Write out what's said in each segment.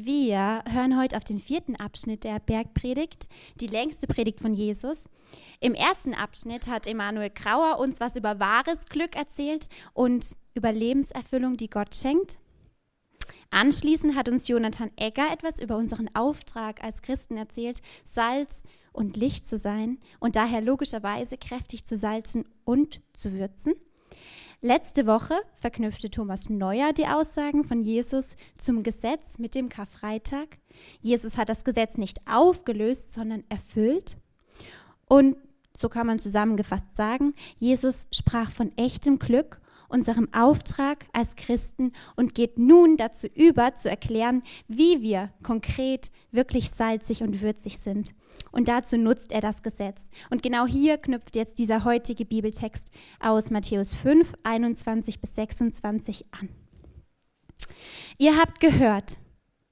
Wir hören heute auf den vierten Abschnitt der Bergpredigt, die längste Predigt von Jesus. Im ersten Abschnitt hat Emanuel Grauer uns was über wahres Glück erzählt und über Lebenserfüllung, die Gott schenkt. Anschließend hat uns Jonathan Egger etwas über unseren Auftrag als Christen erzählt, Salz und Licht zu sein und daher logischerweise kräftig zu salzen und zu würzen. Letzte Woche verknüpfte Thomas Neuer die Aussagen von Jesus zum Gesetz mit dem Karfreitag. Jesus hat das Gesetz nicht aufgelöst, sondern erfüllt. Und so kann man zusammengefasst sagen, Jesus sprach von echtem Glück unserem Auftrag als Christen und geht nun dazu über, zu erklären, wie wir konkret wirklich salzig und würzig sind. Und dazu nutzt er das Gesetz. Und genau hier knüpft jetzt dieser heutige Bibeltext aus Matthäus 5, 21 bis 26 an. Ihr habt gehört,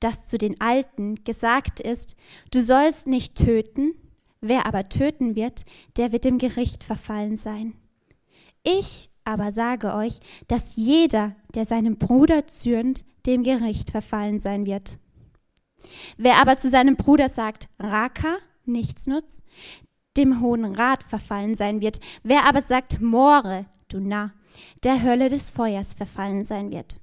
dass zu den Alten gesagt ist, du sollst nicht töten, wer aber töten wird, der wird dem Gericht verfallen sein. Ich aber sage euch, dass jeder, der seinem Bruder zürnt, dem Gericht verfallen sein wird. Wer aber zu seinem Bruder sagt, Raka, Nichtsnutz, dem Hohen Rat verfallen sein wird. Wer aber sagt, More, du Narr, der Hölle des Feuers verfallen sein wird.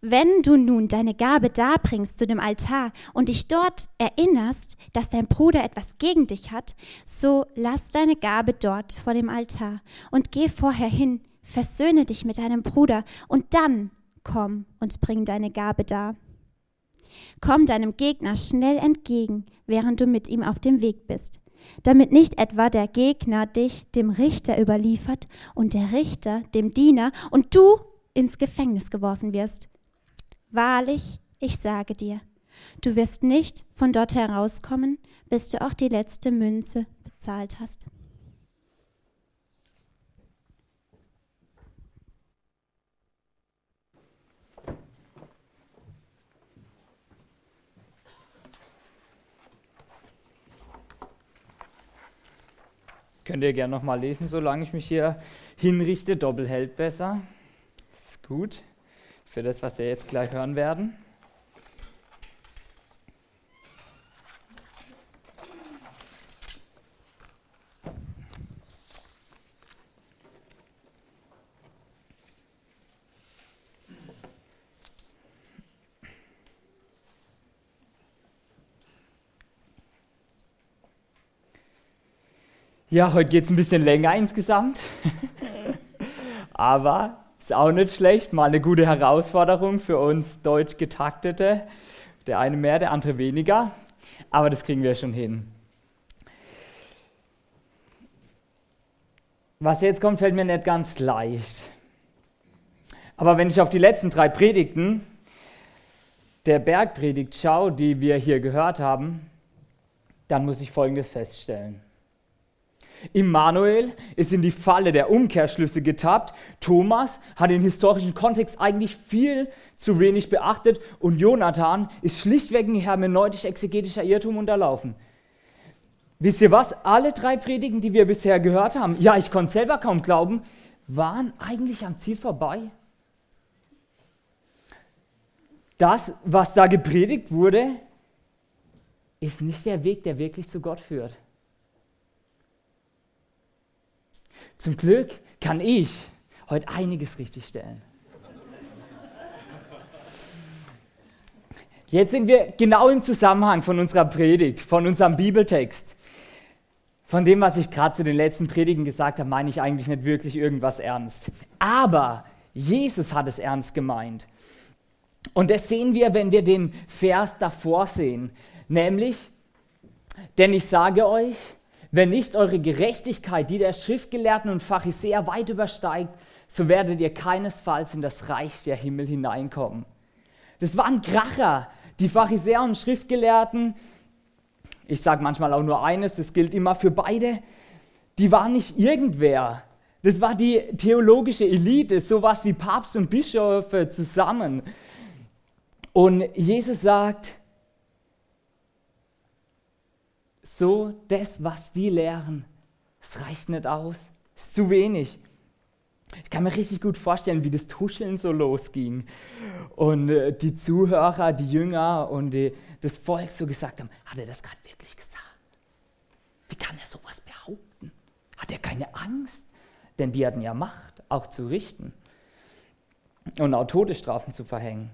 Wenn du nun deine Gabe darbringst zu dem Altar und dich dort erinnerst, dass dein Bruder etwas gegen dich hat, so lass deine Gabe dort vor dem Altar und geh vorher hin, versöhne dich mit deinem Bruder und dann komm und bring deine Gabe dar. Komm deinem Gegner schnell entgegen, während du mit ihm auf dem Weg bist, damit nicht etwa der Gegner dich dem Richter überliefert und der Richter dem Diener und du ins Gefängnis geworfen wirst. Wahrlich, ich sage dir, du wirst nicht von dort herauskommen, bis du auch die letzte Münze bezahlt hast. Könnt ihr gerne nochmal lesen, solange ich mich hier hinrichte. Doppel hält besser. Ist gut für das, was wir jetzt gleich hören werden. Ja, heute geht es ein bisschen länger insgesamt. Aber ist auch nicht schlecht. Mal eine gute Herausforderung für uns deutsch getaktete. Der eine mehr, der andere weniger. Aber das kriegen wir schon hin. Was jetzt kommt, fällt mir nicht ganz leicht. Aber wenn ich auf die letzten drei Predigten der Bergpredigt schaue, die wir hier gehört haben, dann muss ich Folgendes feststellen. Immanuel ist in die Falle der Umkehrschlüsse getappt. Thomas hat den historischen Kontext eigentlich viel zu wenig beachtet und Jonathan ist schlichtweg ein hermeneutisch-exegetischer Irrtum unterlaufen. Wisst ihr was? Alle drei Predigen, die wir bisher gehört haben, ja, ich konnte selber kaum glauben, waren eigentlich am Ziel vorbei. Das, was da gepredigt wurde, ist nicht der Weg, der wirklich zu Gott führt. Zum Glück kann ich heute einiges richtigstellen. Jetzt sind wir genau im Zusammenhang von unserer Predigt, von unserem Bibeltext. Von dem, was ich gerade zu den letzten Predigen gesagt habe, meine ich eigentlich nicht wirklich irgendwas ernst. Aber Jesus hat es ernst gemeint. Und das sehen wir, wenn wir den Vers davor sehen. Nämlich, denn ich sage euch, wenn nicht eure Gerechtigkeit die der Schriftgelehrten und Pharisäer weit übersteigt, so werdet ihr keinesfalls in das Reich der Himmel hineinkommen. Das war ein Kracher. Die Pharisäer und Schriftgelehrten, ich sage manchmal auch nur eines, das gilt immer für beide, die waren nicht irgendwer. Das war die theologische Elite, sowas wie Papst und Bischöfe zusammen. Und Jesus sagt, so das, was die lehren, es reicht nicht aus, ist zu wenig. Ich kann mir richtig gut vorstellen, wie das Tuscheln so losging. Und äh, die Zuhörer, die Jünger und die, das Volk so gesagt haben, hat er das gerade wirklich gesagt? Wie kann er sowas behaupten? Hat er keine Angst? Denn die hatten ja Macht, auch zu richten und auch Todesstrafen zu verhängen.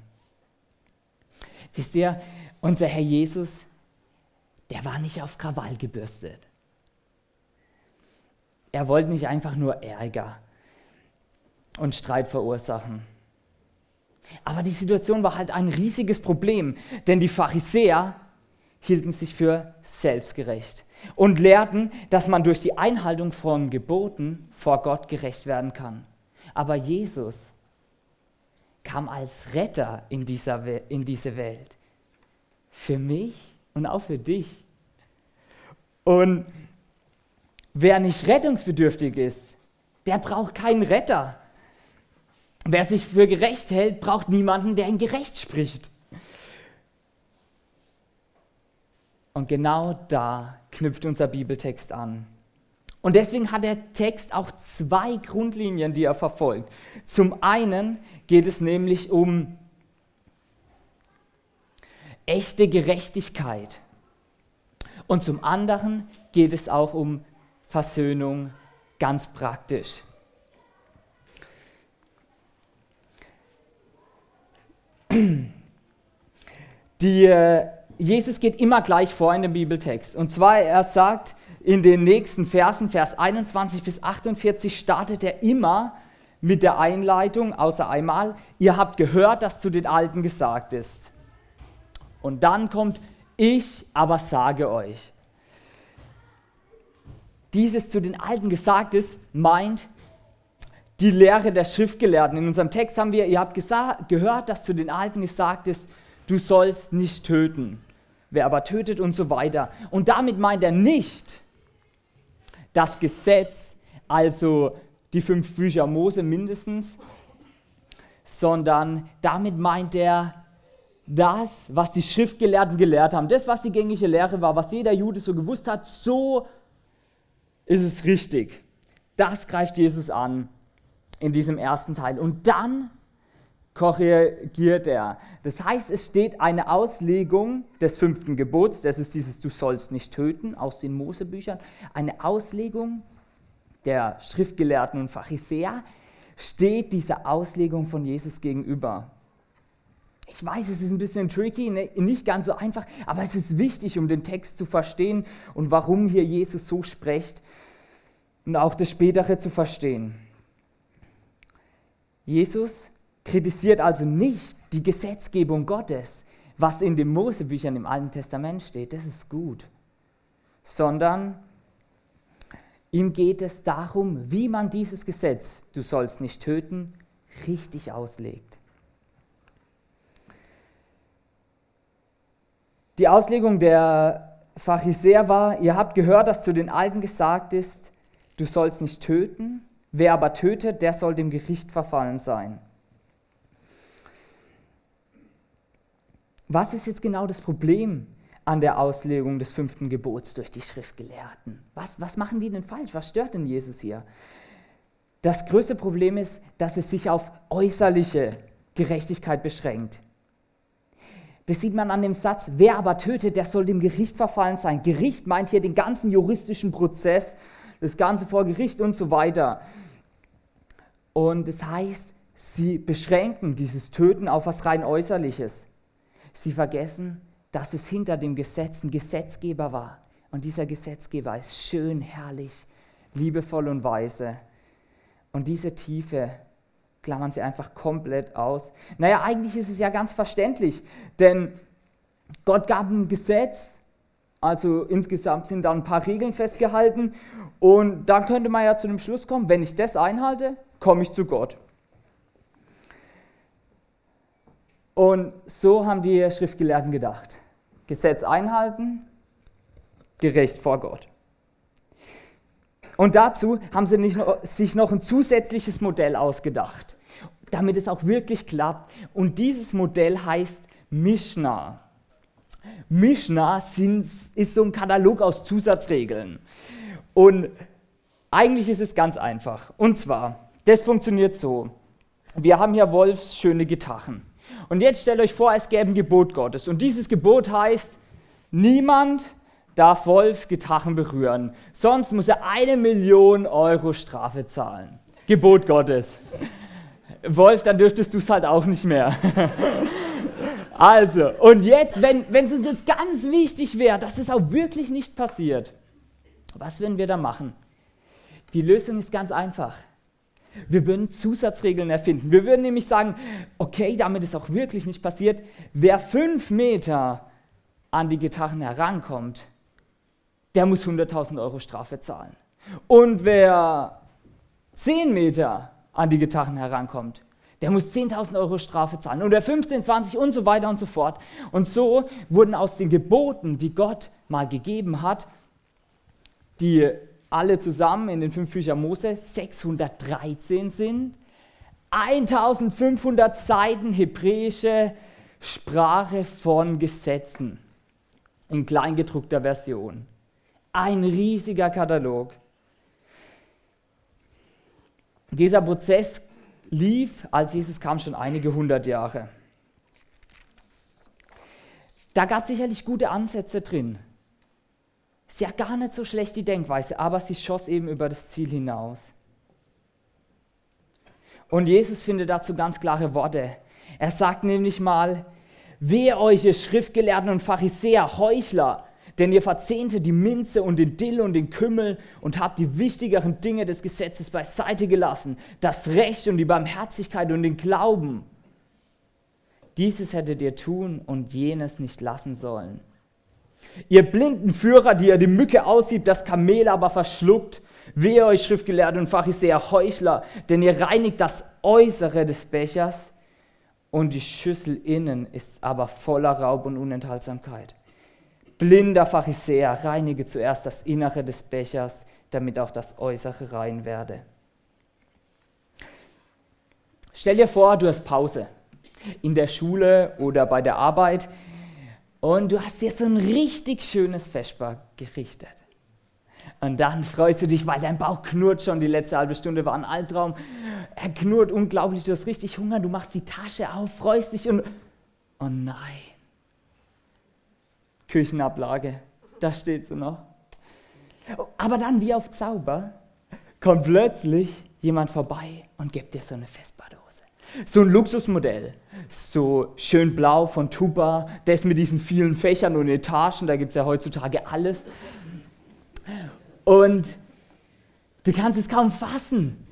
Wisst ihr, unser Herr Jesus, der war nicht auf Krawall gebürstet. Er wollte nicht einfach nur Ärger und Streit verursachen. Aber die Situation war halt ein riesiges Problem, denn die Pharisäer hielten sich für selbstgerecht und lehrten, dass man durch die Einhaltung von Geboten vor Gott gerecht werden kann. Aber Jesus kam als Retter in, dieser in diese Welt. Für mich und auch für dich. Und wer nicht rettungsbedürftig ist, der braucht keinen Retter. Wer sich für gerecht hält, braucht niemanden, der ihn gerecht spricht. Und genau da knüpft unser Bibeltext an. Und deswegen hat der Text auch zwei Grundlinien, die er verfolgt. Zum einen geht es nämlich um echte Gerechtigkeit. Und zum anderen geht es auch um Versöhnung ganz praktisch. Die, äh, Jesus geht immer gleich vor in dem Bibeltext. Und zwar, er sagt in den nächsten Versen, Vers 21 bis 48, startet er immer mit der Einleitung, außer einmal, ihr habt gehört, dass zu den Alten gesagt ist. Und dann kommt, ich aber sage euch. Dieses zu den Alten gesagt ist, meint die Lehre der Schriftgelehrten. In unserem Text haben wir, ihr habt gehört, dass zu den Alten gesagt ist, du sollst nicht töten. Wer aber tötet und so weiter. Und damit meint er nicht das Gesetz, also die fünf Bücher Mose mindestens, sondern damit meint er das, was die Schriftgelehrten gelehrt haben. Das, was die gängige Lehre war, was jeder Jude so gewusst hat, so ist es richtig. Das greift Jesus an in diesem ersten Teil. Und dann korrigiert er. Das heißt, es steht eine Auslegung des fünften Gebots, das ist dieses Du sollst nicht töten aus den Mosebüchern, eine Auslegung der Schriftgelehrten und Pharisäer, steht dieser Auslegung von Jesus gegenüber. Ich weiß, es ist ein bisschen tricky, ne, nicht ganz so einfach, aber es ist wichtig, um den Text zu verstehen und warum hier Jesus so spricht und auch das Spätere zu verstehen. Jesus kritisiert also nicht die Gesetzgebung Gottes, was in den Mosebüchern im Alten Testament steht, das ist gut, sondern ihm geht es darum, wie man dieses Gesetz, du sollst nicht töten, richtig auslegt. Die Auslegung der Pharisäer war, ihr habt gehört, dass zu den Alten gesagt ist, du sollst nicht töten, Wer aber tötet, der soll dem Gericht verfallen sein. Was ist jetzt genau das Problem an der Auslegung des fünften Gebots durch die Schriftgelehrten? Was, was machen die denn falsch? Was stört denn Jesus hier? Das größte Problem ist, dass es sich auf äußerliche Gerechtigkeit beschränkt. Das sieht man an dem Satz, wer aber tötet, der soll dem Gericht verfallen sein. Gericht meint hier den ganzen juristischen Prozess, das Ganze vor Gericht und so weiter. Und das heißt, sie beschränken dieses Töten auf was rein Äußerliches. Sie vergessen, dass es hinter dem Gesetz ein Gesetzgeber war. Und dieser Gesetzgeber ist schön, herrlich, liebevoll und weise. Und diese Tiefe klammern sie einfach komplett aus. Naja, eigentlich ist es ja ganz verständlich, denn Gott gab ein Gesetz, also insgesamt sind da ein paar Regeln festgehalten und dann könnte man ja zu dem Schluss kommen, wenn ich das einhalte, komme ich zu Gott. Und so haben die Schriftgelehrten gedacht. Gesetz einhalten, gerecht vor Gott. Und dazu haben sie noch, sich noch ein zusätzliches Modell ausgedacht, damit es auch wirklich klappt. Und dieses Modell heißt Mishnah. Mishnah sind, ist so ein Katalog aus Zusatzregeln. Und eigentlich ist es ganz einfach. Und zwar, Das funktioniert so. Wir haben hier wolfsschöne Gitarren. Und jetzt stellt euch vor, es gäbe ein Gebot Gottes. Und dieses Gebot heißt, niemand darf Wolfsgitarren berühren. Sonst muss er eine Million Euro Strafe zahlen. Gebot Gottes. Wolf, dann dürftest du es halt auch nicht mehr. also, und jetzt, wenn, es uns jetzt ganz wichtig wäre, dass es auch wirklich nicht passiert, was würden wir da machen? Die Lösung ist ganz einfach. Wir würden Zusatzregeln erfinden. Wir würden nämlich sagen, okay, damit es auch wirklich nicht passiert, wer fünf Meter an die Gitarren herankommt, der muss 100.000 Euro Strafe zahlen. Und wer 10 Meter an die Gitarren herankommt, der muss 10.000 Euro Strafe zahlen. Und wer 15, 20 und so weiter und so fort. Und so wurden aus den Geboten, die Gott mal gegeben hat, die alle zusammen in den fünf Büchern Mose 613 sind, 1500 Seiten hebräische Sprache von Gesetzen in kleingedruckter Version. Ein riesiger Katalog. Dieser Prozess lief, als Jesus kam, schon einige hundert Jahre. Da gab es sicherlich gute Ansätze drin. Ist ja gar nicht so schlecht die Denkweise, aber sie schoss eben über das Ziel hinaus. Und Jesus findet dazu ganz klare Worte. Er sagt nämlich mal, wehe euch, ihr Schriftgelehrten und Pharisäer, Heuchler, denn ihr verzehnte die Minze und den Dill und den Kümmel und habt die wichtigeren Dinge des Gesetzes beiseite gelassen, das Recht und die Barmherzigkeit und den Glauben. Dieses hättet ihr tun und jenes nicht lassen sollen. Ihr blinden Führer, die ihr die Mücke aussieht, das Kamel aber verschluckt, wehe euch Schriftgelehrte und Pharisäer, Heuchler, denn ihr reinigt das Äußere des Bechers und die Schüssel innen ist aber voller Raub und Unenthaltsamkeit. Blinder Pharisäer, reinige zuerst das Innere des Bechers, damit auch das Äußere rein werde. Stell dir vor, du hast Pause in der Schule oder bei der Arbeit und du hast dir so ein richtig schönes Vesper gerichtet. Und dann freust du dich, weil dein Bauch knurrt schon. Die letzte halbe Stunde war ein Albtraum. Er knurrt unglaublich, du hast richtig Hunger, du machst die Tasche auf, freust dich und. Oh nein. Küchenablage, da steht sie noch. Aber dann, wie auf Zauber, kommt plötzlich jemand vorbei und gibt dir so eine Vespa-Dose. So ein Luxusmodell, so schön blau von Tuba, das mit diesen vielen Fächern und Etagen, da gibt es ja heutzutage alles. Und du kannst es kaum fassen.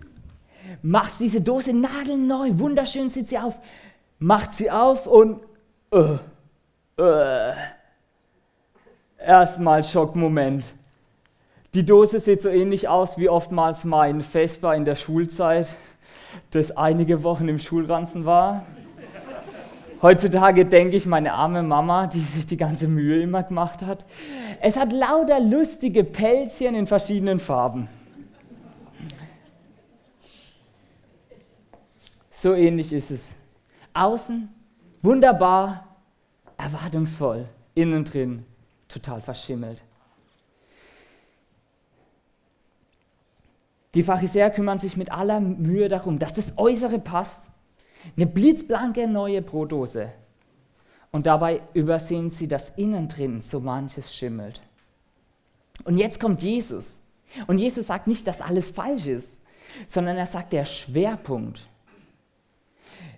Machst diese Dose nagelneu, wunderschön sieht sie auf, macht sie auf und uh, uh, erstmal Schockmoment. Die Dose sieht so ähnlich aus wie oftmals mein Vespa in der Schulzeit das einige Wochen im Schulranzen war. Heutzutage denke ich, meine arme Mama, die sich die ganze Mühe immer gemacht hat. Es hat lauter lustige Pelzchen in verschiedenen Farben. So ähnlich ist es. Außen wunderbar, erwartungsvoll, innen drin total verschimmelt. Die Pharisäer kümmern sich mit aller Mühe darum, dass das Äußere passt. Eine blitzblanke neue Brotdose. Und dabei übersehen sie, dass innen drin so manches schimmelt. Und jetzt kommt Jesus. Und Jesus sagt nicht, dass alles falsch ist, sondern er sagt, der Schwerpunkt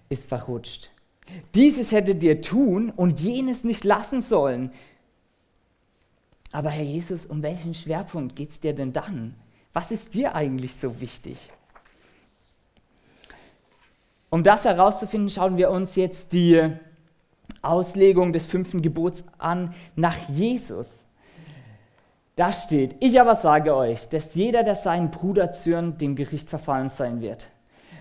ist verrutscht. Dieses hättet ihr tun und jenes nicht lassen sollen. Aber Herr Jesus, um welchen Schwerpunkt geht es dir denn dann? Was ist dir eigentlich so wichtig? Um das herauszufinden, schauen wir uns jetzt die Auslegung des fünften Gebots an nach Jesus. Da steht, ich aber sage euch, dass jeder, der seinen Bruder zürnt, dem Gericht verfallen sein wird.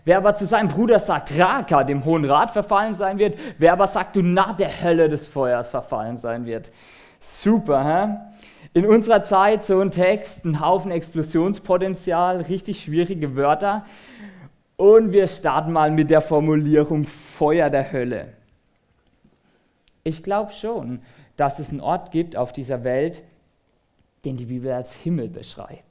Wer aber zu seinem Bruder sagt, Raka, dem Hohen Rat verfallen sein wird, wer aber sagt, du nach der Hölle des Feuers verfallen sein wird. Super, hä? In unserer Zeit so ein Text, ein Haufen Explosionspotenzial, richtig schwierige Wörter. Und wir starten mal mit der Formulierung Feuer der Hölle. Ich glaube schon, dass es einen Ort gibt auf dieser Welt, den die Bibel als Himmel beschreibt.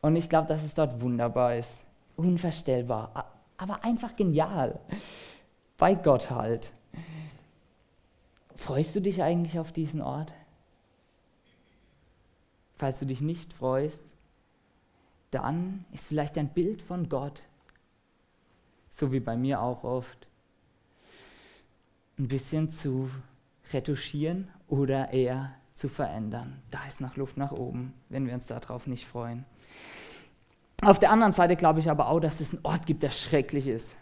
Und ich glaube, dass es dort wunderbar ist. Unvorstellbar, aber einfach genial. Bei Gott halt. Freust du dich eigentlich auf diesen Ort? Falls du dich nicht freust, dann ist vielleicht ein Bild von Gott, so wie bei mir auch oft, ein bisschen zu retuschieren oder eher zu verändern. Da ist noch Luft nach oben, wenn wir uns darauf nicht freuen. Auf der anderen Seite glaube ich aber auch, dass es einen Ort gibt, der schrecklich ist.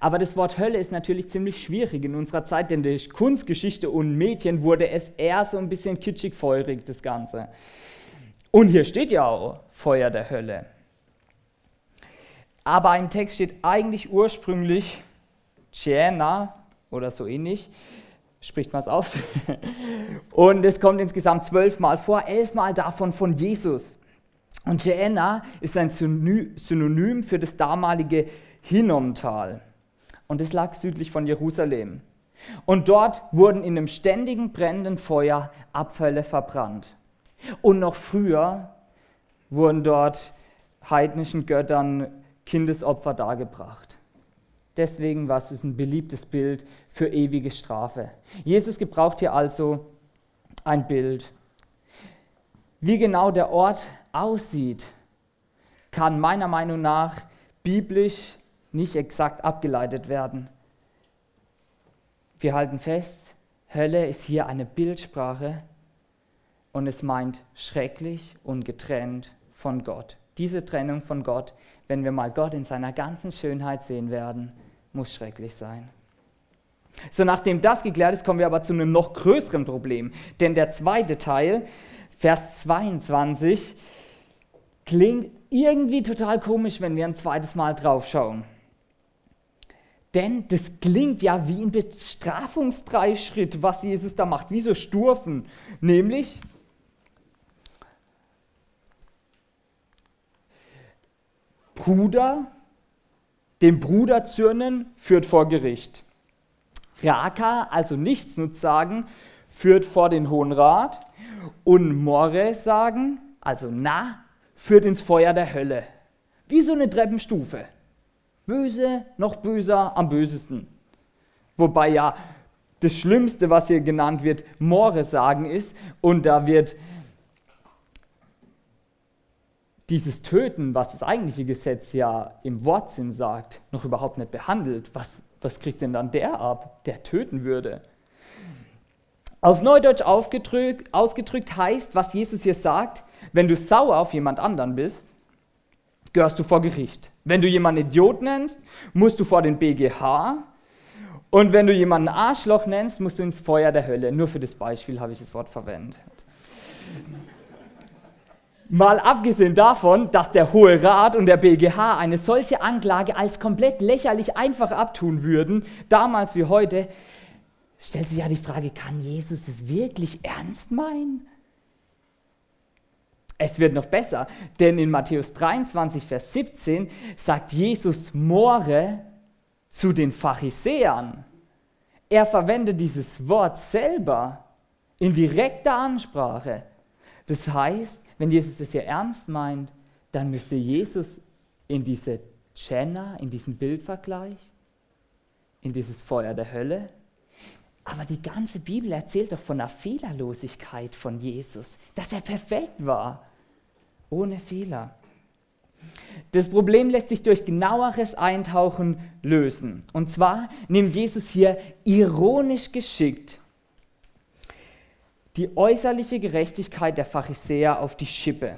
Aber das Wort Hölle ist natürlich ziemlich schwierig in unserer Zeit, denn durch Kunstgeschichte und Mädchen wurde es eher so ein bisschen kitschig-feurig, das Ganze. Und hier steht ja auch Feuer der Hölle. Aber im Text steht eigentlich ursprünglich Tjena oder so ähnlich. Spricht man es aus? Und es kommt insgesamt zwölfmal vor, elfmal davon von Jesus. Und Jena ist ein Synonym für das damalige Hinnomtal. Und es lag südlich von Jerusalem. Und dort wurden in einem ständigen brennenden Feuer Abfälle verbrannt. Und noch früher wurden dort heidnischen Göttern Kindesopfer dargebracht. Deswegen war es ein beliebtes Bild für ewige Strafe. Jesus gebraucht hier also ein Bild. Wie genau der Ort aussieht, kann meiner Meinung nach biblisch nicht exakt abgeleitet werden. Wir halten fest, Hölle ist hier eine Bildsprache und es meint schrecklich und getrennt von Gott. Diese Trennung von Gott, wenn wir mal Gott in seiner ganzen Schönheit sehen werden, muss schrecklich sein. So, nachdem das geklärt ist, kommen wir aber zu einem noch größeren Problem. Denn der zweite Teil, Vers 22, klingt irgendwie total komisch, wenn wir ein zweites Mal drauf schauen. Denn das klingt ja wie ein Bestrafungsdreischritt, was Jesus da macht, wie so Stufen. Nämlich, Bruder, dem Bruder zürnen, führt vor Gericht. Raka, also Nichtsnutz sagen, führt vor den Hohen Rat. Und More sagen, also na, führt ins Feuer der Hölle. Wie so eine Treppenstufe. Böse, noch böser, am bösesten. Wobei ja das Schlimmste, was hier genannt wird, More sagen ist. Und da wird dieses Töten, was das eigentliche Gesetz ja im Wortsinn sagt, noch überhaupt nicht behandelt. Was, was kriegt denn dann der ab, der töten würde? Auf Neudeutsch ausgedrückt heißt, was Jesus hier sagt, wenn du sauer auf jemand anderen bist, gehörst du vor Gericht. Wenn du jemanden Idiot nennst, musst du vor den BGH. Und wenn du jemanden Arschloch nennst, musst du ins Feuer der Hölle. Nur für das Beispiel habe ich das Wort verwendet. Mal abgesehen davon, dass der Hohe Rat und der BGH eine solche Anklage als komplett lächerlich einfach abtun würden, damals wie heute, stellt sich ja die Frage, kann Jesus es wirklich ernst meinen? Es wird noch besser, denn in Matthäus 23, Vers 17 sagt Jesus More zu den Pharisäern. Er verwendet dieses Wort selber in direkter Ansprache. Das heißt, wenn Jesus es hier ernst meint, dann müsste Jesus in diese Jenna, in diesen Bildvergleich, in dieses Feuer der Hölle. Aber die ganze Bibel erzählt doch von der Fehlerlosigkeit von Jesus, dass er perfekt war, ohne Fehler. Das Problem lässt sich durch genaueres Eintauchen lösen. Und zwar nimmt Jesus hier ironisch geschickt die äußerliche Gerechtigkeit der Pharisäer auf die Schippe.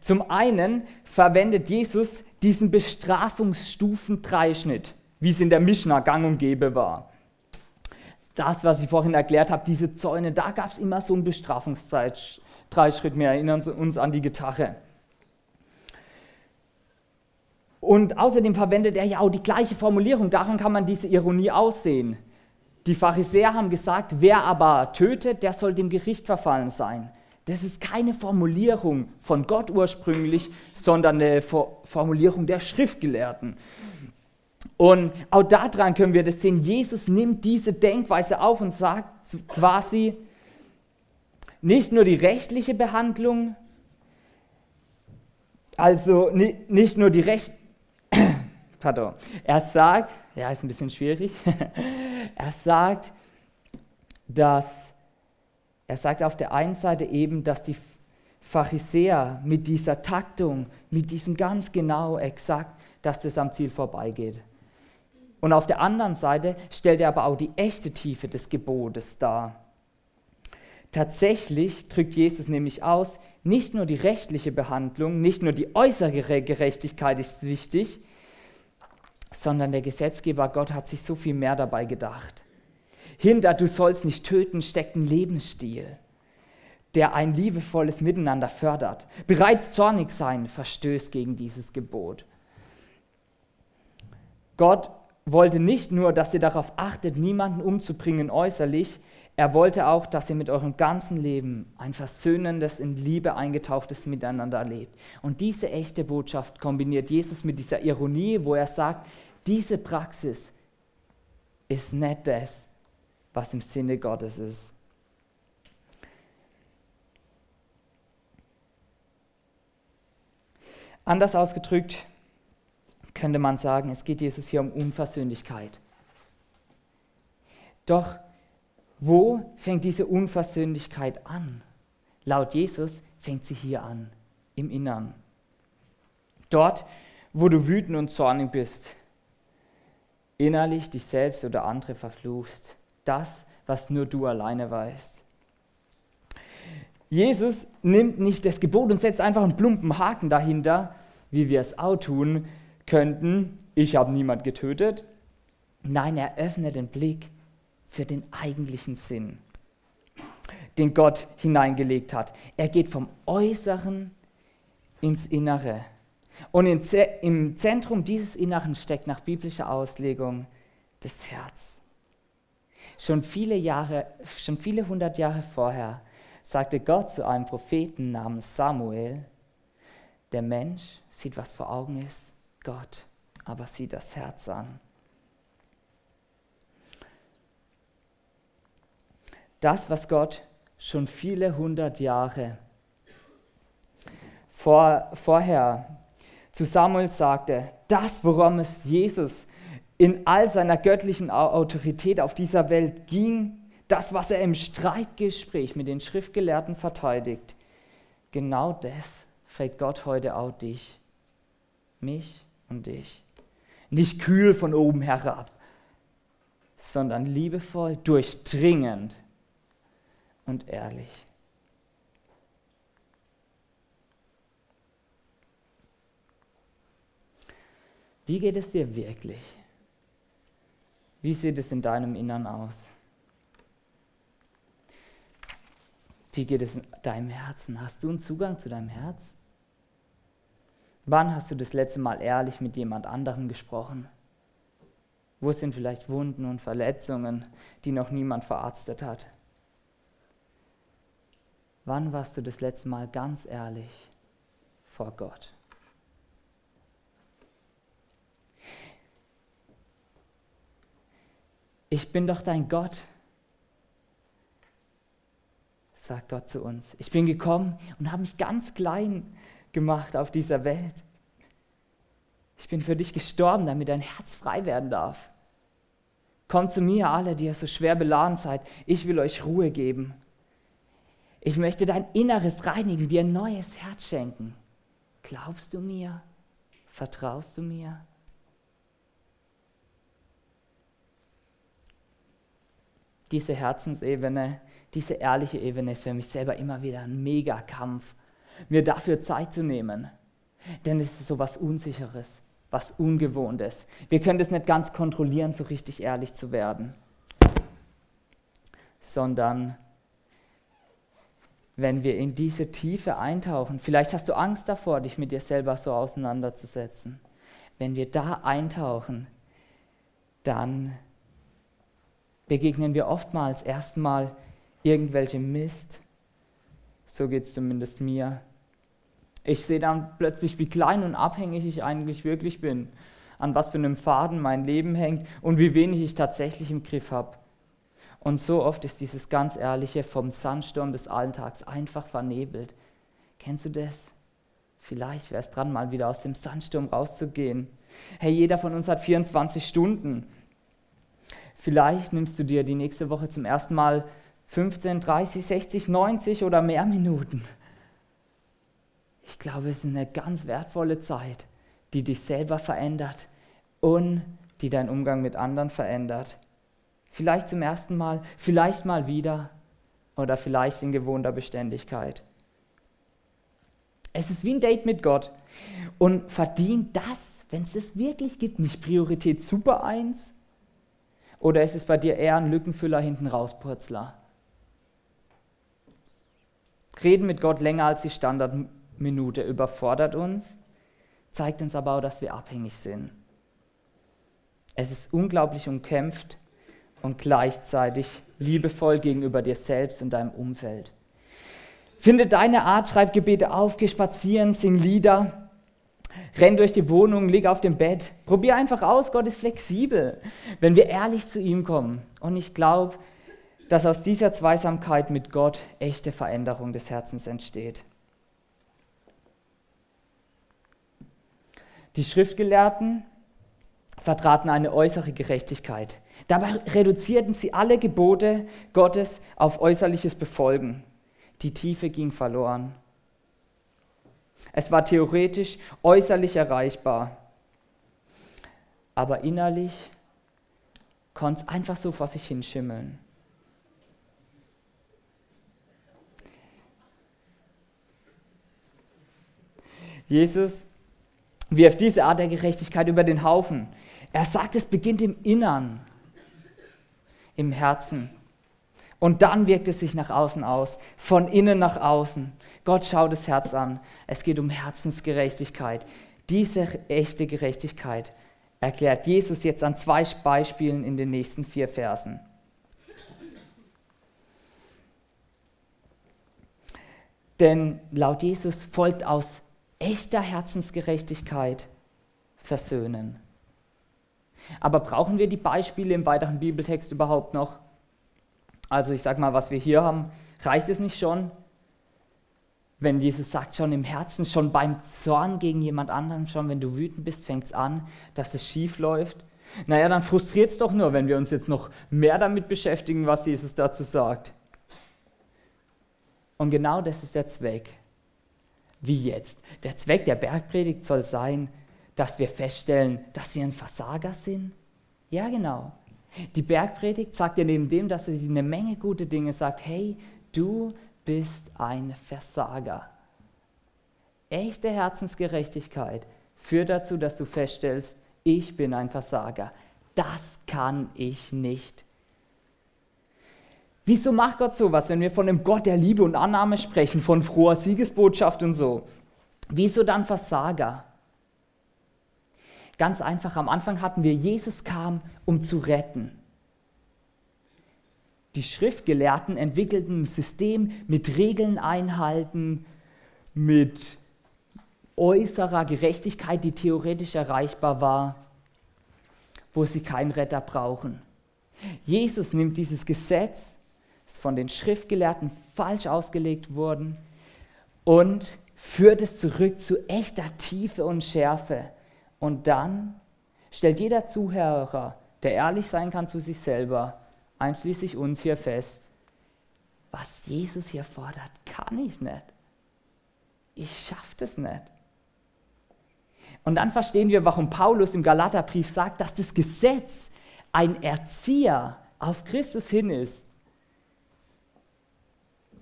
Zum einen verwendet Jesus diesen Bestrafungsstufen-Dreischnitt, wie es in der Mishnah gang und gäbe war. Das, was ich vorhin erklärt habe, diese Zäune, da gab es immer so einen Bestrafungsdreischritt. Wir erinnern uns an die Gitarre. Und außerdem verwendet er ja auch die gleiche Formulierung. Daran kann man diese Ironie aussehen. Die Pharisäer haben gesagt, wer aber tötet, der soll dem Gericht verfallen sein. Das ist keine Formulierung von Gott ursprünglich, sondern eine Formulierung der Schriftgelehrten. Und auch daran können wir das sehen. Jesus nimmt diese Denkweise auf und sagt quasi nicht nur die rechtliche Behandlung also nicht nur die Recht, pardon, er sagt, ja, ist ein bisschen schwierig, er sagt, dass, er sagt auf der einen Seite eben, dass die Pharisäer mit dieser Taktung, mit diesem ganz genau, exakt, dass das am Ziel vorbeigeht. Und auf der anderen Seite stellt er aber auch die echte Tiefe des Gebotes dar. Tatsächlich drückt Jesus nämlich aus, nicht nur die rechtliche Behandlung, nicht nur die äußere Gerechtigkeit ist wichtig, sondern der Gesetzgeber Gott hat sich so viel mehr dabei gedacht. Hinter du sollst nicht töten steckt ein Lebensstil, der ein liebevolles Miteinander fördert. Bereits zornig sein verstößt gegen dieses Gebot. Gott wollte nicht nur, dass ihr darauf achtet, niemanden umzubringen äußerlich, er wollte auch, dass ihr mit eurem ganzen Leben ein versöhnendes, in Liebe eingetauchtes Miteinander erlebt. Und diese echte Botschaft kombiniert Jesus mit dieser Ironie, wo er sagt, diese Praxis ist nicht das, was im Sinne Gottes ist. Anders ausgedrückt, könnte man sagen, es geht Jesus hier um Unversöhnlichkeit. Doch wo fängt diese Unversöhnlichkeit an? Laut Jesus fängt sie hier an, im Innern. Dort, wo du wütend und zornig bist, innerlich dich selbst oder andere verfluchst. Das, was nur du alleine weißt. Jesus nimmt nicht das Gebot und setzt einfach einen plumpen Haken dahinter, wie wir es auch tun, könnten, ich habe niemand getötet. Nein, er öffnet den Blick für den eigentlichen Sinn, den Gott hineingelegt hat. Er geht vom Äußeren ins Innere. Und im Zentrum dieses Inneren steckt nach biblischer Auslegung das Herz. Schon viele Jahre, schon viele hundert Jahre vorher sagte Gott zu einem Propheten namens Samuel, der Mensch sieht, was vor Augen ist, Gott aber sieht das Herz an. Das, was Gott schon viele hundert Jahre vor, vorher zu Samuel sagte, das, worum es Jesus in all seiner göttlichen Autorität auf dieser Welt ging, das, was er im Streitgespräch mit den Schriftgelehrten verteidigt, genau das fragt Gott heute auch dich, mich und dich. Nicht kühl von oben herab, sondern liebevoll, durchdringend und ehrlich. Wie geht es dir wirklich? Wie sieht es in deinem Innern aus? Wie geht es in deinem Herzen? Hast du einen Zugang zu deinem Herz? Wann hast du das letzte Mal ehrlich mit jemand anderem gesprochen? Wo sind vielleicht Wunden und Verletzungen, die noch niemand verarztet hat? Wann warst du das letzte Mal ganz ehrlich vor Gott? Ich bin doch dein Gott, sagt Gott zu uns. Ich bin gekommen und habe mich ganz klein gemacht auf dieser Welt. Ich bin für dich gestorben, damit dein Herz frei werden darf. Kommt zu mir, alle, die ihr so schwer beladen seid. Ich will euch Ruhe geben. Ich möchte dein Inneres reinigen, dir ein neues Herz schenken. Glaubst du mir? Vertraust du mir? Diese Herzensebene, diese ehrliche Ebene ist für mich selber immer wieder ein Megakampf mir dafür Zeit zu nehmen. Denn es ist so was Unsicheres, was Ungewohntes. Wir können das nicht ganz kontrollieren, so richtig ehrlich zu werden. Sondern wenn wir in diese Tiefe eintauchen, vielleicht hast du Angst davor, dich mit dir selber so auseinanderzusetzen. Wenn wir da eintauchen, dann begegnen wir oftmals erstmal irgendwelche Mist, so geht es zumindest mir. Ich sehe dann plötzlich, wie klein und abhängig ich eigentlich wirklich bin, an was für einem Faden mein Leben hängt und wie wenig ich tatsächlich im Griff habe. Und so oft ist dieses ganz Ehrliche vom Sandsturm des Alltags einfach vernebelt. Kennst du das? Vielleicht wäre es dran, mal wieder aus dem Sandsturm rauszugehen. Hey, jeder von uns hat 24 Stunden. Vielleicht nimmst du dir die nächste Woche zum ersten Mal 15, 30, 60, 90 oder mehr Minuten. Ich glaube, es ist eine ganz wertvolle Zeit, die dich selber verändert und die deinen Umgang mit anderen verändert. Vielleicht zum ersten Mal, vielleicht mal wieder oder vielleicht in gewohnter Beständigkeit. Es ist wie ein Date mit Gott und verdient das, wenn es es wirklich gibt, nicht Priorität Super 1? Oder ist es bei dir eher ein Lückenfüller hinten rauspurzler? Reden mit Gott länger als die Standardminute überfordert uns, zeigt uns aber auch, dass wir abhängig sind. Es ist unglaublich umkämpft und gleichzeitig liebevoll gegenüber dir selbst und deinem Umfeld. Finde deine Art, schreib Gebete auf, geh spazieren, sing Lieder, renn durch die Wohnung, leg auf dem Bett. Probier einfach aus, Gott ist flexibel, wenn wir ehrlich zu ihm kommen. Und ich glaube, dass aus dieser Zweisamkeit mit Gott echte Veränderung des Herzens entsteht. Die Schriftgelehrten vertraten eine äußere Gerechtigkeit. Dabei reduzierten sie alle Gebote Gottes auf äußerliches Befolgen. Die Tiefe ging verloren. Es war theoretisch äußerlich erreichbar, aber innerlich konnte es einfach so vor sich hinschimmeln. Jesus wirft diese Art der Gerechtigkeit über den Haufen. Er sagt, es beginnt im Innern, im Herzen. Und dann wirkt es sich nach außen aus, von innen nach außen. Gott schaut das Herz an. Es geht um Herzensgerechtigkeit. Diese echte Gerechtigkeit erklärt Jesus jetzt an zwei Beispielen in den nächsten vier Versen. Denn laut Jesus folgt aus echter Herzensgerechtigkeit versöhnen. Aber brauchen wir die Beispiele im weiteren Bibeltext überhaupt noch? Also ich sage mal, was wir hier haben, reicht es nicht schon? Wenn Jesus sagt, schon im Herzen, schon beim Zorn gegen jemand anderen, schon wenn du wütend bist, fängt es an, dass es schief läuft. Naja, dann frustriert es doch nur, wenn wir uns jetzt noch mehr damit beschäftigen, was Jesus dazu sagt. Und genau das ist der Zweck. Wie jetzt? Der Zweck der Bergpredigt soll sein, dass wir feststellen, dass wir ein Versager sind? Ja, genau. Die Bergpredigt sagt ja neben dem, dass sie eine Menge gute Dinge sagt, hey, du bist ein Versager. Echte Herzensgerechtigkeit führt dazu, dass du feststellst, ich bin ein Versager. Das kann ich nicht. Wieso macht Gott sowas, wenn wir von dem Gott der Liebe und Annahme sprechen, von froher Siegesbotschaft und so? Wieso dann Versager? Ganz einfach, am Anfang hatten wir, Jesus kam, um zu retten. Die Schriftgelehrten entwickelten ein System mit Regeln einhalten, mit äußerer Gerechtigkeit, die theoretisch erreichbar war, wo sie keinen Retter brauchen. Jesus nimmt dieses Gesetz, das von den Schriftgelehrten falsch ausgelegt worden, und führt es zurück zu echter Tiefe und Schärfe. Und dann stellt jeder Zuhörer, der ehrlich sein kann zu sich selber, einschließlich uns hier fest, was Jesus hier fordert, kann ich nicht. Ich schaffe das nicht. Und dann verstehen wir, warum Paulus im Galaterbrief sagt, dass das Gesetz ein Erzieher auf Christus hin ist.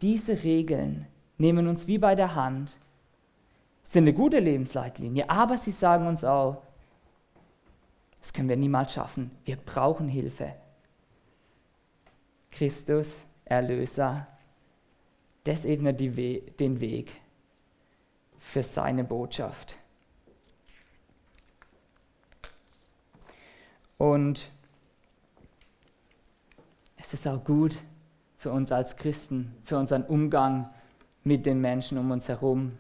Diese Regeln nehmen uns wie bei der Hand sind eine gute Lebensleitlinie, aber sie sagen uns auch, das können wir niemals schaffen. Wir brauchen Hilfe. Christus, Erlöser, das ebnet We den Weg für seine Botschaft. Und es ist auch gut für uns als Christen, für unseren Umgang mit den Menschen um uns herum,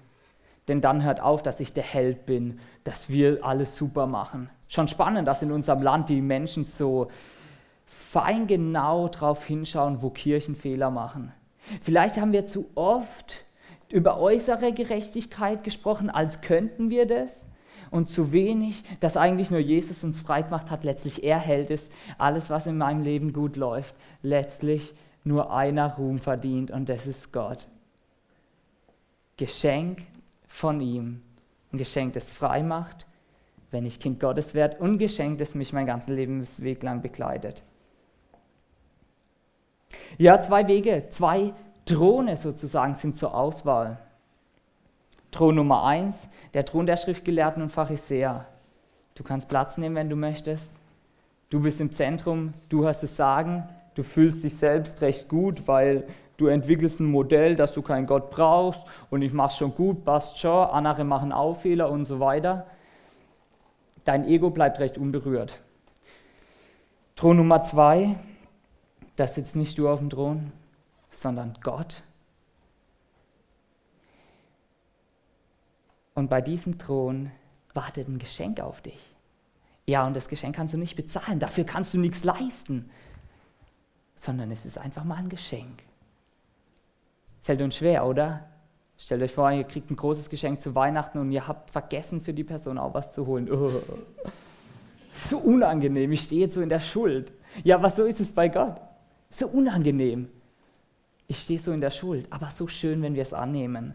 denn dann hört auf, dass ich der Held bin, dass wir alles super machen. Schon spannend, dass in unserem Land die Menschen so fein genau darauf hinschauen, wo Kirchen Fehler machen. Vielleicht haben wir zu oft über äußere Gerechtigkeit gesprochen, als könnten wir das. Und zu wenig, dass eigentlich nur Jesus uns frei gemacht hat. Letztlich er hält es, alles, was in meinem Leben gut läuft, letztlich nur einer Ruhm verdient und das ist Gott. Geschenk von ihm. Ein Geschenk, das frei macht, wenn ich Kind Gottes werde und Geschenk, das mich mein ganzen Lebensweg lang begleitet. Ja, zwei Wege, zwei Throne sozusagen sind zur Auswahl. Thron Nummer eins, der Thron der Schriftgelehrten und Pharisäer. Du kannst Platz nehmen, wenn du möchtest. Du bist im Zentrum, du hast es Sagen, du fühlst dich selbst recht gut, weil du entwickelst ein Modell, dass du keinen Gott brauchst und ich mach's schon gut, passt schon, andere machen auch Fehler und so weiter. Dein Ego bleibt recht unberührt. Thron Nummer zwei, da sitzt nicht du auf dem Thron, sondern Gott. Und bei diesem Thron wartet ein Geschenk auf dich. Ja, und das Geschenk kannst du nicht bezahlen, dafür kannst du nichts leisten, sondern es ist einfach mal ein Geschenk. Fällt uns schwer, oder? Stellt euch vor, ihr kriegt ein großes Geschenk zu Weihnachten und ihr habt vergessen, für die Person auch was zu holen. Oh. So unangenehm, ich stehe jetzt so in der Schuld. Ja, aber so ist es bei Gott. So unangenehm. Ich stehe so in der Schuld, aber so schön, wenn wir es annehmen.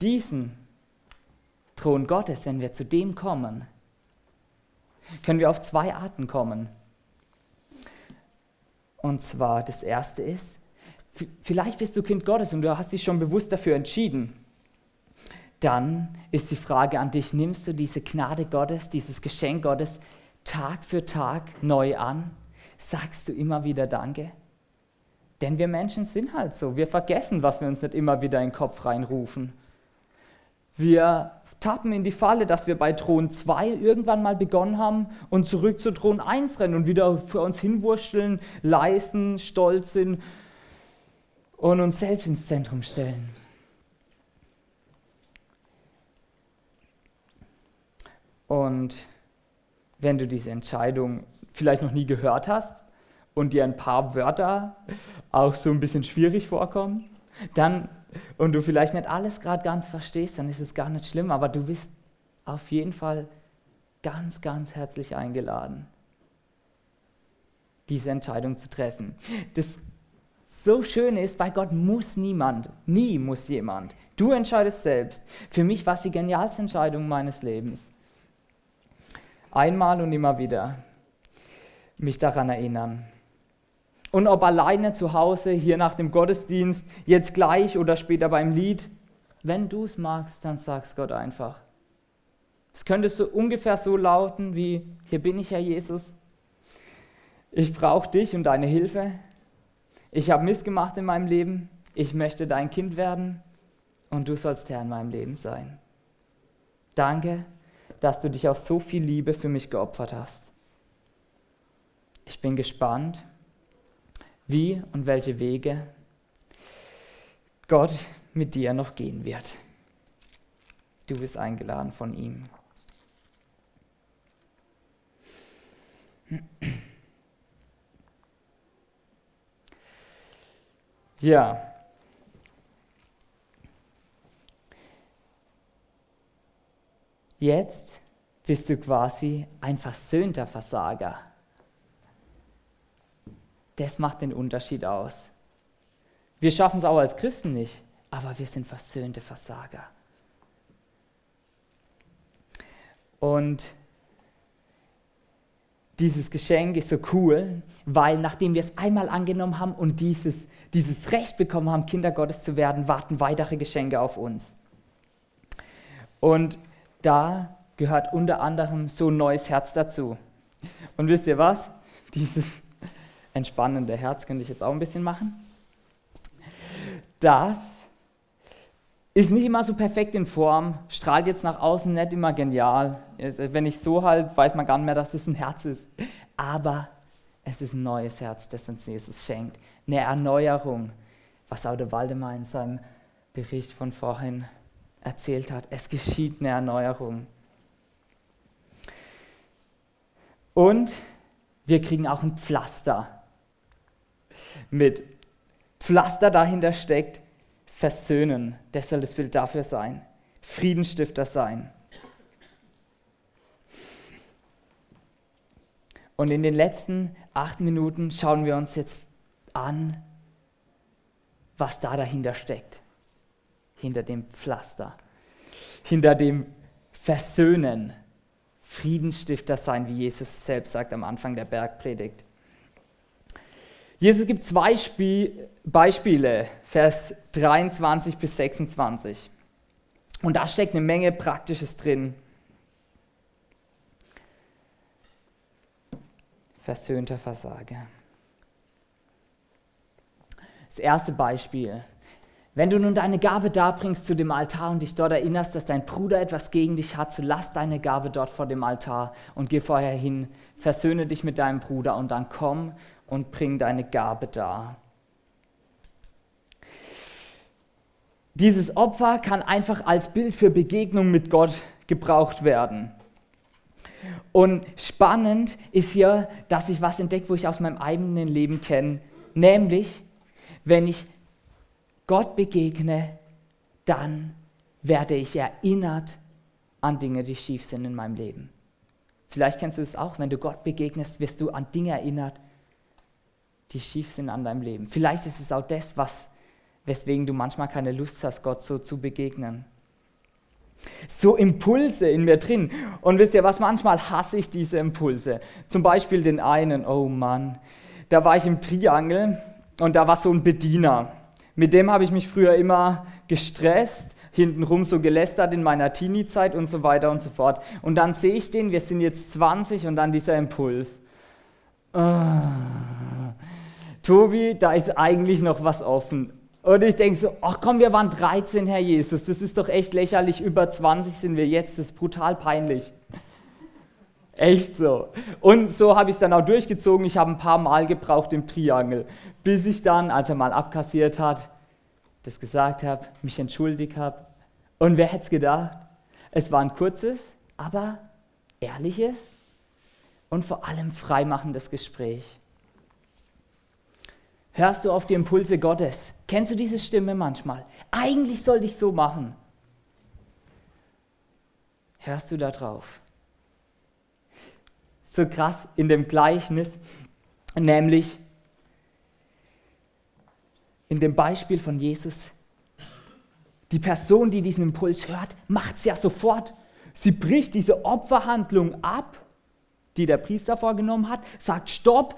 Diesen Thron Gottes, wenn wir zu dem kommen, können wir auf zwei Arten kommen. Und zwar das erste ist, vielleicht bist du Kind Gottes und du hast dich schon bewusst dafür entschieden dann ist die Frage an dich, nimmst du diese Gnade Gottes, dieses Geschenk Gottes Tag für Tag neu an? Sagst du immer wieder Danke? Denn wir Menschen sind halt so. Wir vergessen, was wir uns nicht immer wieder in den Kopf reinrufen. Wir tappen in die Falle, dass wir bei Thron 2 irgendwann mal begonnen haben und zurück zu Thron 1 rennen und wieder für uns hinwurschteln, leisten, stolz sind und uns selbst ins Zentrum stellen. Und wenn du diese Entscheidung vielleicht noch nie gehört hast und dir ein paar Wörter auch so ein bisschen schwierig vorkommen, dann und du vielleicht nicht alles gerade ganz verstehst, dann ist es gar nicht schlimm, aber du bist auf jeden Fall ganz, ganz herzlich eingeladen, diese Entscheidung zu treffen. Das so schön ist, bei Gott muss niemand, nie muss jemand. Du entscheidest selbst. Für mich war es die genialste Entscheidung meines Lebens einmal und immer wieder mich daran erinnern. Und ob alleine zu Hause, hier nach dem Gottesdienst, jetzt gleich oder später beim Lied, wenn du es magst, dann sag's Gott einfach. Es könnte so ungefähr so lauten wie, hier bin ich, Herr Jesus. Ich brauche dich und deine Hilfe. Ich habe Mist gemacht in meinem Leben. Ich möchte dein Kind werden und du sollst Herr in meinem Leben sein. Danke, dass du dich aus so viel Liebe für mich geopfert hast. Ich bin gespannt, wie und welche Wege Gott mit dir noch gehen wird. Du bist eingeladen von ihm. Ja, Jetzt bist du quasi ein versöhnter Versager. Das macht den Unterschied aus. Wir schaffen es auch als Christen nicht, aber wir sind versöhnte Versager. Und dieses Geschenk ist so cool, weil nachdem wir es einmal angenommen haben und dieses, dieses Recht bekommen haben, Kinder Gottes zu werden, warten weitere Geschenke auf uns. Und da gehört unter anderem so ein neues Herz dazu. Und wisst ihr was? Dieses entspannende Herz könnte ich jetzt auch ein bisschen machen. Das ist nicht immer so perfekt in Form, strahlt jetzt nach außen nicht immer genial. Wenn ich so halt, weiß man gar nicht mehr, dass es ein Herz ist. Aber es ist ein neues Herz, das uns Jesus schenkt. Eine Erneuerung, was auch der Waldemar in seinem Bericht von vorhin erzählt hat. Es geschieht eine Erneuerung. Und wir kriegen auch ein Pflaster mit Pflaster dahinter steckt, versöhnen. Das soll das Bild dafür sein. Friedenstifter sein. Und in den letzten acht Minuten schauen wir uns jetzt an, was da dahinter steckt. Hinter dem Pflaster. Hinter dem Versöhnen. Friedensstifter sein, wie Jesus selbst sagt am Anfang der Bergpredigt. Jesus gibt zwei Spie Beispiele, Vers 23 bis 26. Und da steckt eine Menge Praktisches drin. Versöhnter Versager. Das erste Beispiel. Wenn du nun deine Gabe darbringst zu dem Altar und dich dort erinnerst, dass dein Bruder etwas gegen dich hat, so lass deine Gabe dort vor dem Altar und geh vorher hin, versöhne dich mit deinem Bruder und dann komm und bring deine Gabe dar. Dieses Opfer kann einfach als Bild für Begegnung mit Gott gebraucht werden. Und spannend ist hier, dass ich was entdeckt, wo ich aus meinem eigenen Leben kenne, nämlich wenn ich Gott begegne, dann werde ich erinnert an Dinge, die schief sind in meinem Leben. Vielleicht kennst du es auch, wenn du Gott begegnest, wirst du an Dinge erinnert, die schief sind an deinem Leben. Vielleicht ist es auch das, was, weswegen du manchmal keine Lust hast, Gott so zu begegnen. So Impulse in mir drin. Und wisst ihr was, manchmal hasse ich diese Impulse. Zum Beispiel den einen, oh Mann, da war ich im Triangel und da war so ein Bediener. Mit dem habe ich mich früher immer gestresst, hintenrum so gelästert in meiner Teenie-Zeit und so weiter und so fort. Und dann sehe ich den, wir sind jetzt 20 und dann dieser Impuls. Oh. Tobi, da ist eigentlich noch was offen. Und ich denke so, ach komm, wir waren 13, Herr Jesus, das ist doch echt lächerlich, über 20 sind wir jetzt, das ist brutal peinlich. Echt so. Und so habe ich es dann auch durchgezogen. Ich habe ein paar Mal gebraucht im Triangel, bis ich dann, als er mal abkassiert hat, das gesagt habe, mich entschuldigt habe. Und wer hätte es gedacht? Es war ein kurzes, aber ehrliches und vor allem freimachendes Gespräch. Hörst du auf die Impulse Gottes? Kennst du diese Stimme manchmal? Eigentlich sollte ich so machen. Hörst du da drauf? So krass in dem Gleichnis, nämlich in dem Beispiel von Jesus. Die Person, die diesen Impuls hört, macht es ja sofort. Sie bricht diese Opferhandlung ab, die der Priester vorgenommen hat, sagt Stopp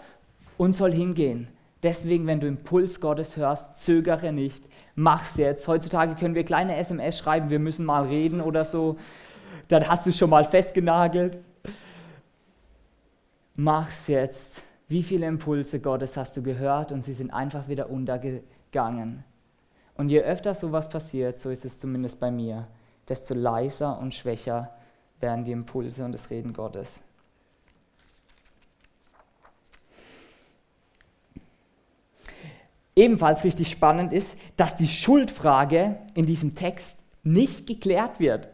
und soll hingehen. Deswegen, wenn du Impuls Gottes hörst, zögere nicht, mach's jetzt. Heutzutage können wir kleine SMS schreiben, wir müssen mal reden oder so. Dann hast du schon mal festgenagelt. Mach's jetzt. Wie viele Impulse Gottes hast du gehört und sie sind einfach wieder untergegangen? Und je öfter sowas passiert, so ist es zumindest bei mir, desto leiser und schwächer werden die Impulse und das Reden Gottes. Ebenfalls richtig spannend ist, dass die Schuldfrage in diesem Text nicht geklärt wird.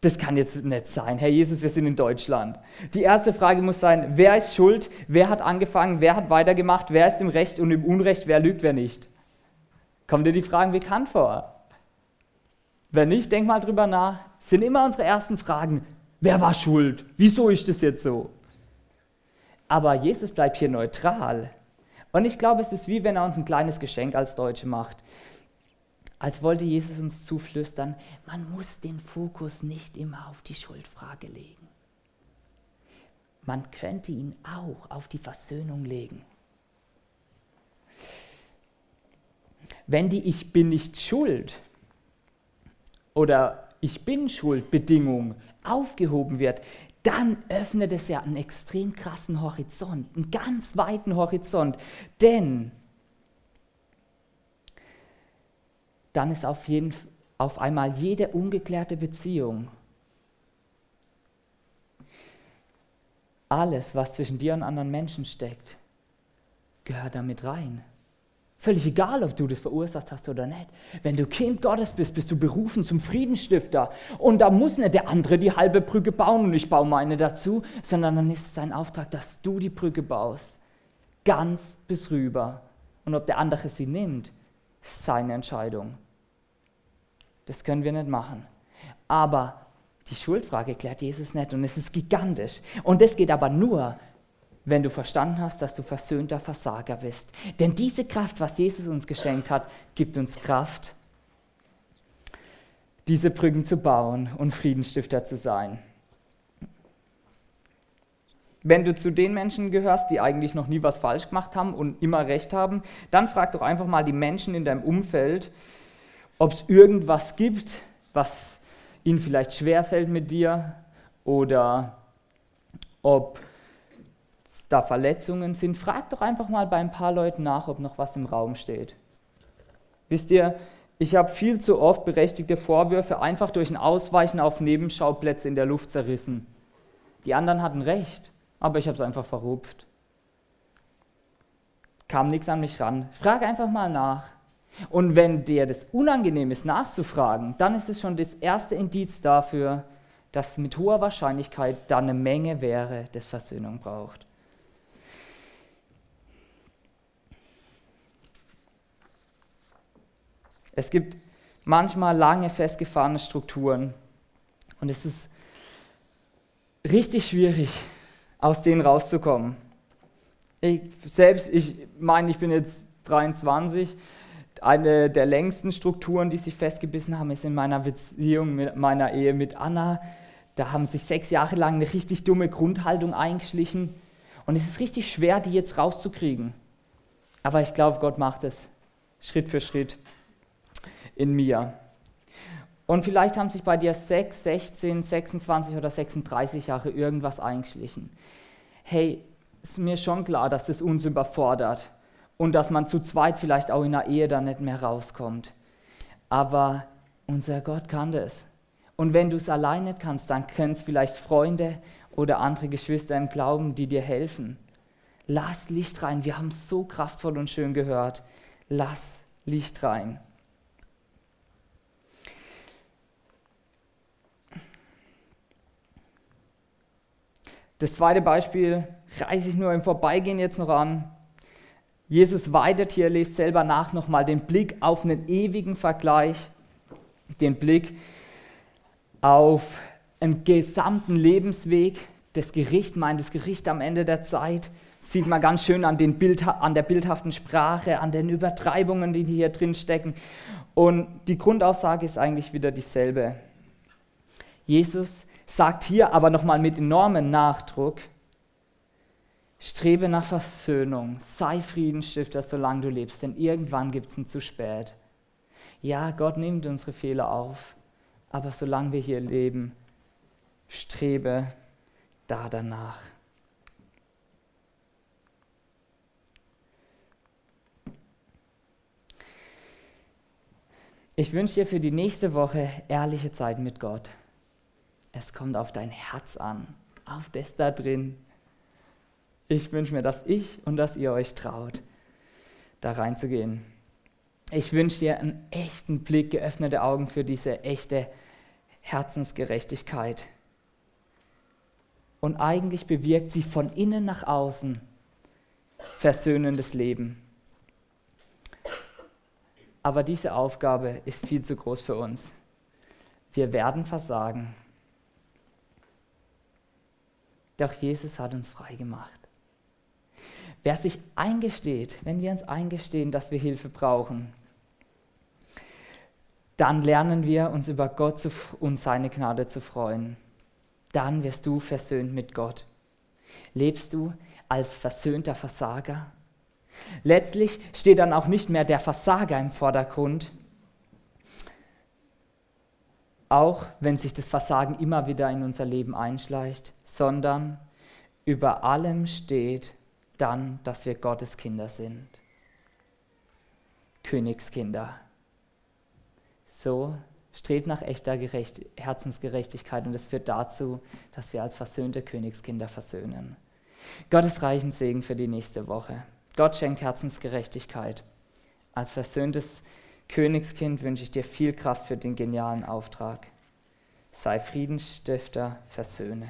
Das kann jetzt nicht sein. Herr Jesus, wir sind in Deutschland. Die erste Frage muss sein, wer ist schuld? Wer hat angefangen? Wer hat weitergemacht? Wer ist im Recht und im Unrecht? Wer lügt, wer nicht? Kommen dir die Fragen bekannt vor? Wenn nicht, denk mal drüber nach. Sind immer unsere ersten Fragen, wer war schuld? Wieso ist das jetzt so? Aber Jesus bleibt hier neutral. Und ich glaube, es ist wie wenn er uns ein kleines Geschenk als Deutsche macht. Als wollte Jesus uns zuflüstern, man muss den Fokus nicht immer auf die Schuldfrage legen. Man könnte ihn auch auf die Versöhnung legen. Wenn die Ich bin nicht schuld oder Ich bin schuld Bedingung aufgehoben wird, dann öffnet es ja einen extrem krassen Horizont, einen ganz weiten Horizont. Denn dann ist auf, jeden, auf einmal jede ungeklärte Beziehung, alles, was zwischen dir und anderen Menschen steckt, gehört damit rein. Völlig egal, ob du das verursacht hast oder nicht. Wenn du Kind Gottes bist, bist du berufen zum Friedensstifter. Und da muss nicht der andere die halbe Brücke bauen und ich baue meine dazu, sondern dann ist es dein Auftrag, dass du die Brücke baust. ganz bis rüber. Und ob der andere sie nimmt, ist seine Entscheidung. Das können wir nicht machen. Aber die Schuldfrage klärt Jesus nicht und es ist gigantisch. Und das geht aber nur, wenn du verstanden hast, dass du versöhnter Versager bist. Denn diese Kraft, was Jesus uns geschenkt hat, gibt uns Kraft, diese Brücken zu bauen und Friedensstifter zu sein. Wenn du zu den Menschen gehörst, die eigentlich noch nie was falsch gemacht haben und immer recht haben, dann frag doch einfach mal die Menschen in deinem Umfeld, ob es irgendwas gibt, was ihnen vielleicht schwerfällt mit dir oder ob da Verletzungen sind. Frag doch einfach mal bei ein paar Leuten nach, ob noch was im Raum steht. Wisst ihr, ich habe viel zu oft berechtigte Vorwürfe einfach durch ein Ausweichen auf Nebenschauplätze in der Luft zerrissen. Die anderen hatten recht, aber ich habe es einfach verrupft. Kam nichts an mich ran. Frage einfach mal nach. Und wenn dir das unangenehm ist, nachzufragen, dann ist es schon das erste Indiz dafür, dass mit hoher Wahrscheinlichkeit da eine Menge wäre, das Versöhnung braucht. Es gibt manchmal lange festgefahrene Strukturen und es ist richtig schwierig, aus denen rauszukommen. Ich selbst, ich meine, ich bin jetzt 23. Eine der längsten Strukturen, die sich festgebissen haben, ist in meiner Beziehung, mit meiner Ehe mit Anna. Da haben sich sechs Jahre lang eine richtig dumme Grundhaltung eingeschlichen. Und es ist richtig schwer, die jetzt rauszukriegen. Aber ich glaube, Gott macht es Schritt für Schritt in mir. Und vielleicht haben sich bei dir 6, 16, 26 oder 36 Jahre irgendwas eingeschlichen. Hey, ist mir schon klar, dass das uns überfordert und dass man zu zweit vielleicht auch in der Ehe dann nicht mehr rauskommt. Aber unser Gott kann das. Und wenn du es allein nicht kannst, dann können es vielleicht Freunde oder andere Geschwister im Glauben, die dir helfen. Lass Licht rein. Wir haben es so kraftvoll und schön gehört. Lass Licht rein. Das zweite Beispiel reiße ich nur im Vorbeigehen jetzt noch an. Jesus weitet hier, lest selber nach nochmal den Blick auf einen ewigen Vergleich, den Blick auf einen gesamten Lebensweg, das Gericht, meint das Gericht am Ende der Zeit, sieht man ganz schön an, den Bild, an der bildhaften Sprache, an den Übertreibungen, die hier drin stecken. Und die Grundaussage ist eigentlich wieder dieselbe. Jesus sagt hier aber nochmal mit enormem Nachdruck, strebe nach Versöhnung, sei Friedensstifter, solange du lebst, denn irgendwann gibt es ein zu spät. Ja, Gott nimmt unsere Fehler auf, aber solange wir hier leben, strebe da danach. Ich wünsche dir für die nächste Woche ehrliche Zeit mit Gott. Es kommt auf dein Herz an, auf das da drin. Ich wünsche mir, dass ich und dass ihr euch traut, da reinzugehen. Ich wünsche dir einen echten Blick, geöffnete Augen für diese echte Herzensgerechtigkeit. Und eigentlich bewirkt sie von innen nach außen versöhnendes Leben. Aber diese Aufgabe ist viel zu groß für uns. Wir werden versagen. Doch Jesus hat uns frei gemacht. Wer sich eingesteht, wenn wir uns eingestehen, dass wir Hilfe brauchen, dann lernen wir uns über Gott und seine Gnade zu freuen. Dann wirst du versöhnt mit Gott. Lebst du als versöhnter Versager? Letztlich steht dann auch nicht mehr der Versager im Vordergrund, auch wenn sich das Versagen immer wieder in unser Leben einschleicht, sondern über allem steht dann, dass wir Gottes Kinder sind. Königskinder. So strebt nach echter Gerecht Herzensgerechtigkeit und es führt dazu, dass wir als versöhnte Königskinder versöhnen. Gottes reichen Segen für die nächste Woche. Gott schenkt Herzensgerechtigkeit. Als versöhntes Königskind wünsche ich dir viel Kraft für den genialen Auftrag. Sei Friedensstifter, versöhne.